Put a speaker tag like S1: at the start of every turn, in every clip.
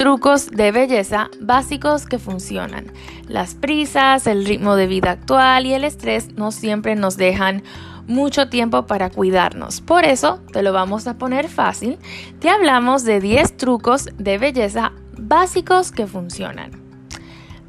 S1: trucos de belleza básicos que funcionan. Las prisas, el ritmo de vida actual y el estrés no siempre nos dejan mucho tiempo para cuidarnos. Por eso te lo vamos a poner fácil. Te hablamos de 10 trucos de belleza básicos que funcionan.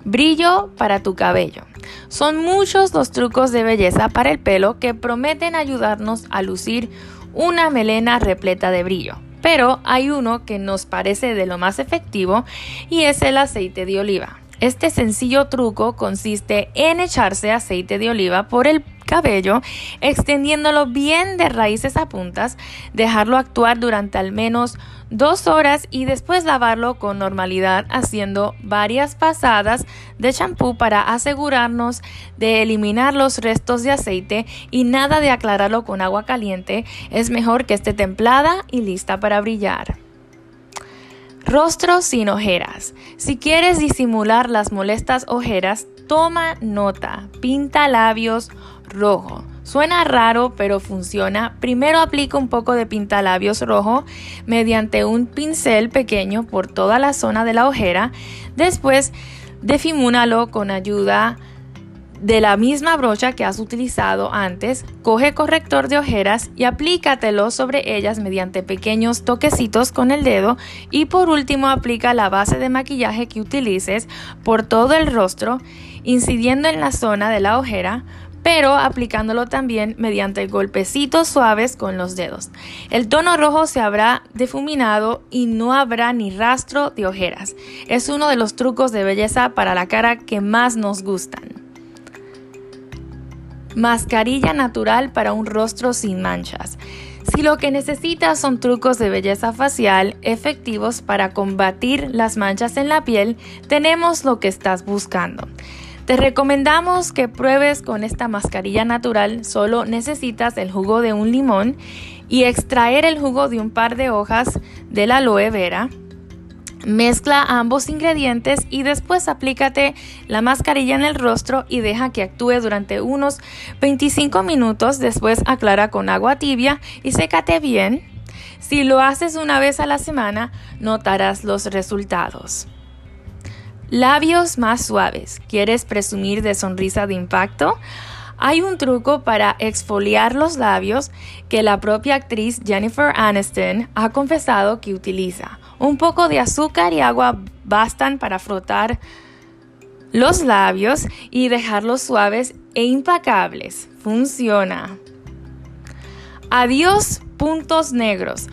S1: Brillo para tu cabello. Son muchos los trucos de belleza para el pelo que prometen ayudarnos a lucir una melena repleta de brillo. Pero hay uno que nos parece de lo más efectivo y es el aceite de oliva. Este sencillo truco consiste en echarse aceite de oliva por el cabello, extendiéndolo bien de raíces a puntas, dejarlo actuar durante al menos dos horas y después lavarlo con normalidad haciendo varias pasadas de champú para asegurarnos de eliminar los restos de aceite y nada de aclararlo con agua caliente. Es mejor que esté templada y lista para brillar. Rostro sin ojeras. Si quieres disimular las molestas ojeras, toma nota. Pinta labios rojo. Suena raro, pero funciona. Primero aplica un poco de pintalabios rojo mediante un pincel pequeño por toda la zona de la ojera. Después, difumínalo con ayuda de la misma brocha que has utilizado antes, coge corrector de ojeras y aplícatelo sobre ellas mediante pequeños toquecitos con el dedo y por último aplica la base de maquillaje que utilices por todo el rostro, incidiendo en la zona de la ojera, pero aplicándolo también mediante golpecitos suaves con los dedos. El tono rojo se habrá difuminado y no habrá ni rastro de ojeras. Es uno de los trucos de belleza para la cara que más nos gustan. Mascarilla natural para un rostro sin manchas. Si lo que necesitas son trucos de belleza facial efectivos para combatir las manchas en la piel, tenemos lo que estás buscando. Te recomendamos que pruebes con esta mascarilla natural. Solo necesitas el jugo de un limón y extraer el jugo de un par de hojas de la aloe vera. Mezcla ambos ingredientes y después aplícate la mascarilla en el rostro y deja que actúe durante unos 25 minutos. Después aclara con agua tibia y sécate bien. Si lo haces una vez a la semana, notarás los resultados. Labios más suaves. ¿Quieres presumir de sonrisa de impacto? Hay un truco para exfoliar los labios que la propia actriz Jennifer Aniston ha confesado que utiliza. Un poco de azúcar y agua bastan para frotar los labios y dejarlos suaves e impecables. Funciona. Adiós puntos negros.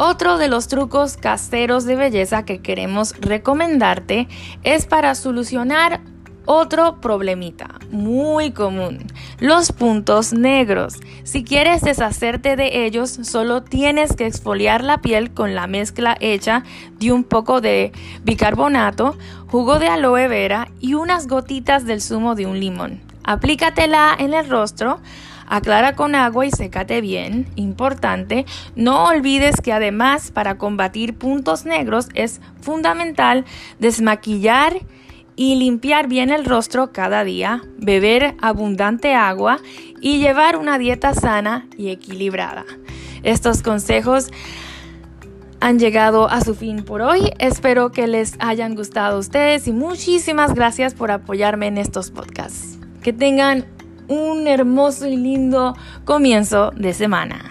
S1: Otro de los trucos caseros de belleza que queremos recomendarte es para solucionar otro problemita muy común, los puntos negros. Si quieres deshacerte de ellos, solo tienes que exfoliar la piel con la mezcla hecha de un poco de bicarbonato, jugo de aloe vera y unas gotitas del zumo de un limón. Aplícatela en el rostro Aclara con agua y sécate bien. Importante, no olvides que además para combatir puntos negros es fundamental desmaquillar y limpiar bien el rostro cada día, beber abundante agua y llevar una dieta sana y equilibrada. Estos consejos han llegado a su fin por hoy. Espero que les hayan gustado a ustedes y muchísimas gracias por apoyarme en estos podcasts. Que tengan un hermoso y lindo comienzo de semana.